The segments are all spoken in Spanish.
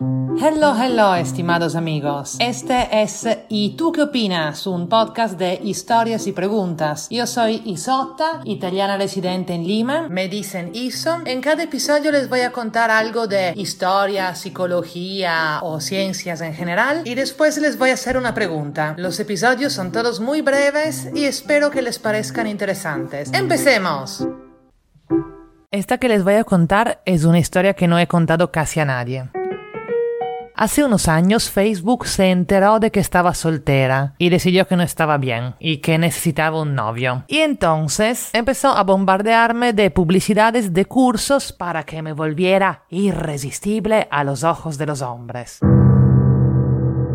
Hello, hello, estimados amigos. Este es ¿Y tú qué opinas? Un podcast de historias y preguntas. Yo soy Isotta, italiana residente en Lima. Me dicen Iso. En cada episodio les voy a contar algo de historia, psicología o ciencias en general y después les voy a hacer una pregunta. Los episodios son todos muy breves y espero que les parezcan interesantes. ¡Empecemos! Esta que les voy a contar es una historia que no he contado casi a nadie. Hace unos años Facebook se enteró de que estaba soltera y decidió que no estaba bien y que necesitaba un novio. Y entonces empezó a bombardearme de publicidades de cursos para que me volviera irresistible a los ojos de los hombres.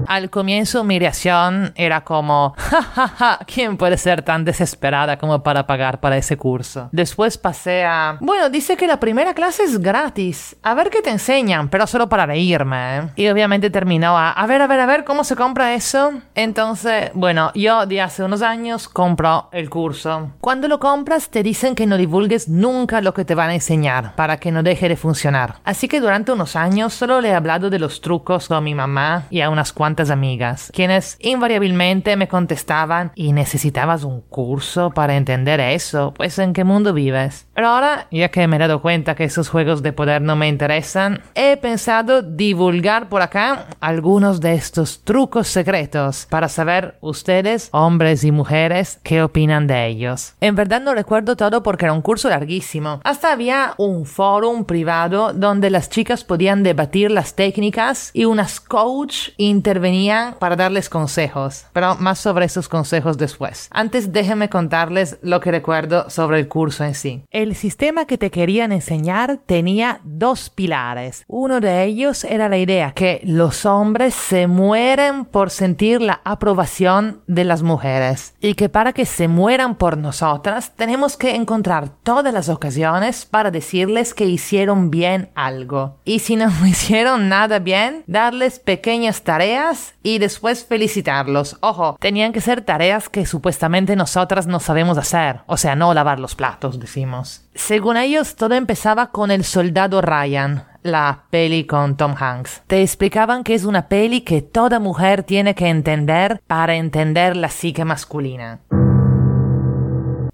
Al comienzo mi reacción era como, jajaja, ¿quién puede ser tan desesperada como para pagar para ese curso? Después pasé a, bueno, dice que la primera clase es gratis, a ver qué te enseñan, pero solo para reírme. ¿eh? Y obviamente terminó a, a ver, a ver, a ver, ¿cómo se compra eso? Entonces, bueno, yo de hace unos años compro el curso. Cuando lo compras te dicen que no divulgues nunca lo que te van a enseñar, para que no deje de funcionar. Así que durante unos años solo le he hablado de los trucos a mi mamá y a unas cuantas amigas, quienes invariablemente me contestaban, ¿y necesitabas un curso para entender eso? Pues ¿en qué mundo vives? Pero ahora, ya que me he dado cuenta que esos juegos de poder no me interesan, he pensado divulgar por acá algunos de estos trucos secretos para saber ustedes, hombres y mujeres, qué opinan de ellos. En verdad no recuerdo todo porque era un curso larguísimo. Hasta había un foro privado donde las chicas podían debatir las técnicas y unas coach intervenían venían para darles consejos, pero más sobre esos consejos después. Antes déjenme contarles lo que recuerdo sobre el curso en sí. El sistema que te querían enseñar tenía dos pilares. Uno de ellos era la idea que los hombres se mueren por sentir la aprobación de las mujeres y que para que se mueran por nosotras tenemos que encontrar todas las ocasiones para decirles que hicieron bien algo. Y si no hicieron nada bien, darles pequeñas tareas y después felicitarlos. Ojo, tenían que ser tareas que supuestamente nosotras no sabemos hacer. O sea, no lavar los platos, decimos. Según ellos, todo empezaba con el soldado Ryan, la peli con Tom Hanks. Te explicaban que es una peli que toda mujer tiene que entender para entender la psique masculina.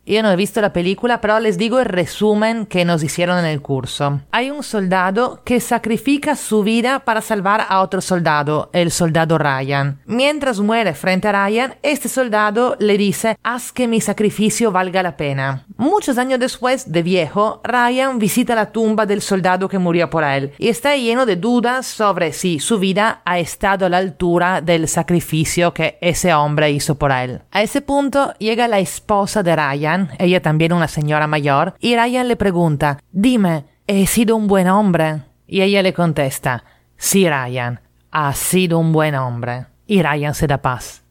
Yo no he visto la película, pero les digo el resumen que nos hicieron en el curso. Hay un soldado que sacrifica su vida para salvar a otro soldado, el soldado Ryan. Mientras muere frente a Ryan, este soldado le dice, haz que mi sacrificio valga la pena. Muchos años después, de viejo, Ryan visita la tumba del soldado que murió por él y está lleno de dudas sobre si su vida ha estado a la altura del sacrificio que ese hombre hizo por él. A ese punto llega la esposa de Ryan, ella también una señora mayor, y Ryan le pregunta, dime, ¿he sido un buen hombre? Y ella le contesta, sí Ryan, has sido un buen hombre. Y Ryan se da paz.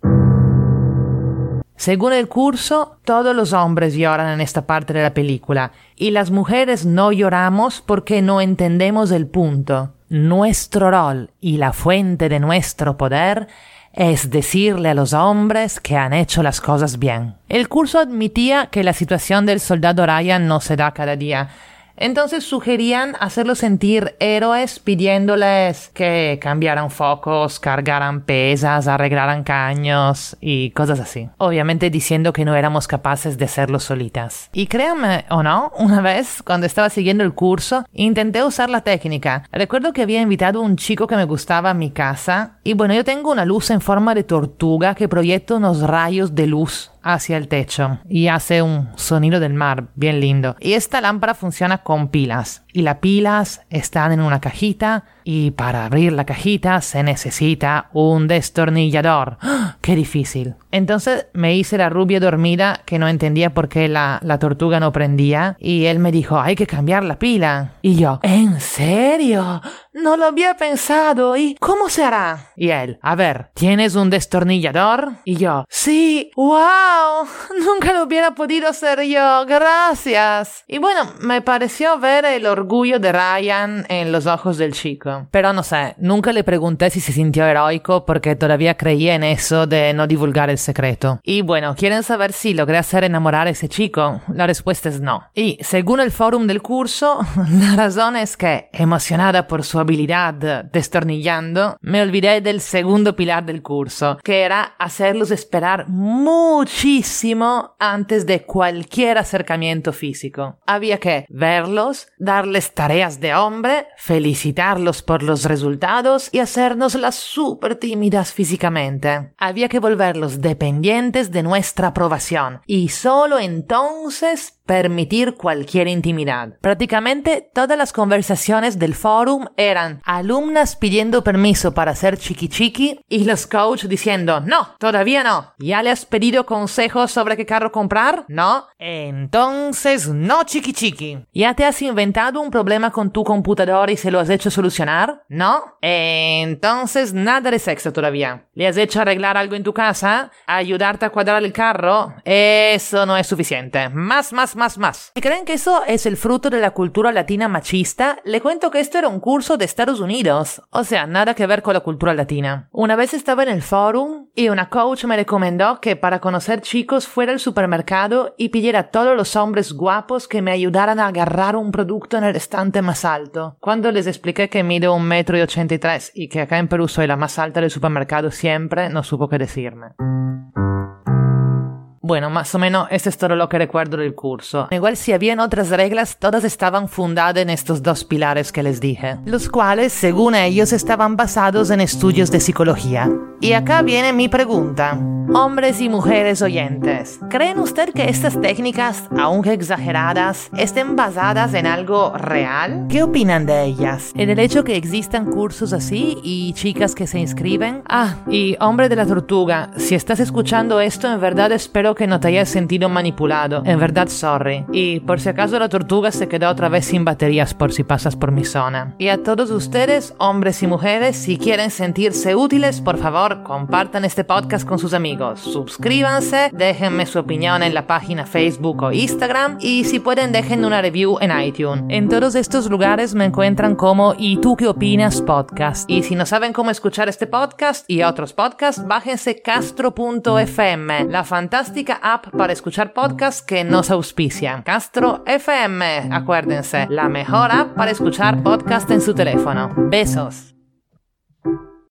Según el curso, todos los hombres lloran en esta parte de la película y las mujeres no lloramos porque no entendemos el punto. Nuestro rol y la fuente de nuestro poder es decirle a los hombres que han hecho las cosas bien. El curso admitía que la situación del soldado Ryan no se da cada día, entonces sugerían hacerlos sentir héroes pidiéndoles que cambiaran focos, cargaran pesas, arreglaran caños y cosas así. Obviamente diciendo que no éramos capaces de hacerlo solitas. Y créanme o no, una vez cuando estaba siguiendo el curso, intenté usar la técnica. Recuerdo que había invitado a un chico que me gustaba a mi casa y bueno, yo tengo una luz en forma de tortuga que proyecta unos rayos de luz hacia el techo y hace un sonido del mar bien lindo. Y esta lámpara funciona con pilas y las pilas están en una cajita y para abrir la cajita se necesita un destornillador. ¡Ah! ¡Qué difícil! Entonces me hice la rubia dormida que no entendía por qué la, la tortuga no prendía y él me dijo hay que cambiar la pila. Y yo, ¿en serio? No lo había pensado. ¿Y cómo se hará? Y él, a ver, ¿tienes un destornillador? Y yo, sí, wow, nunca lo hubiera podido hacer yo, gracias. Y bueno, me pareció ver el orgullo orgullo de Ryan en los ojos del chico. Pero no sé, nunca le pregunté si se sintió heroico porque todavía creía en eso de no divulgar el secreto. Y bueno, ¿quieren saber si logré hacer enamorar a ese chico? La respuesta es no. Y según el forum del curso, la razón es que, emocionada por su habilidad destornillando, me olvidé del segundo pilar del curso, que era hacerlos esperar muchísimo antes de cualquier acercamiento físico. Había que verlos, darles tareas de hombre, felicitarlos por los resultados y hacernos las súper tímidas físicamente. Había que volverlos dependientes de nuestra aprobación y solo entonces permitir cualquier intimidad. Prácticamente todas las conversaciones del forum eran alumnas pidiendo permiso para hacer chiqui chiqui y los coaches diciendo no, todavía no. ¿Ya le has pedido consejos sobre qué carro comprar? No. Entonces no chiqui chiqui. ¿Ya te has inventado un problema con tu computador y se lo has hecho solucionar? No. Entonces nada de sexo todavía. ¿Le has hecho arreglar algo en tu casa? ¿Ayudarte a cuadrar el carro? Eso no es suficiente. Más, más, más, más. Si creen que eso es el fruto de la cultura latina machista, le cuento que esto era un curso de Estados Unidos. O sea, nada que ver con la cultura latina. Una vez estaba en el forum y una coach me recomendó que para conocer chicos fuera al supermercado y pidiera a todos los hombres guapos que me ayudaran a agarrar un producto en el estante más alto. Cuando les expliqué que mido un metro y ochenta y tres y que acá en Perú soy la más alta del supermercado siempre, no supo qué decirme. Bueno, más o menos eso es todo lo que recuerdo del curso. Igual si habían otras reglas, todas estaban fundadas en estos dos pilares que les dije, los cuales, según ellos, estaban basados en estudios de psicología. Y acá viene mi pregunta. Hombres y mujeres oyentes, ¿creen usted que estas técnicas, aunque exageradas, estén basadas en algo real? ¿Qué opinan de ellas? ¿En el hecho que existan cursos así y chicas que se inscriben? Ah, y hombre de la tortuga, si estás escuchando esto, en verdad espero que no te hayas sentido manipulado. En verdad, sorry. Y por si acaso la tortuga se quedó otra vez sin baterías por si pasas por mi zona. Y a todos ustedes, hombres y mujeres, si quieren sentirse útiles, por favor, compartan este podcast con sus amigos Suscríbanse, déjenme su opinión en la página Facebook o Instagram y si pueden dejen una review en iTunes. En todos estos lugares me encuentran como ¿Y tú qué opinas? podcast. Y si no saben cómo escuchar este podcast y otros podcasts, bájense castro.fm, la fantástica app para escuchar podcasts que nos auspician. Castro FM, acuérdense, la mejor app para escuchar podcast en su teléfono. Besos.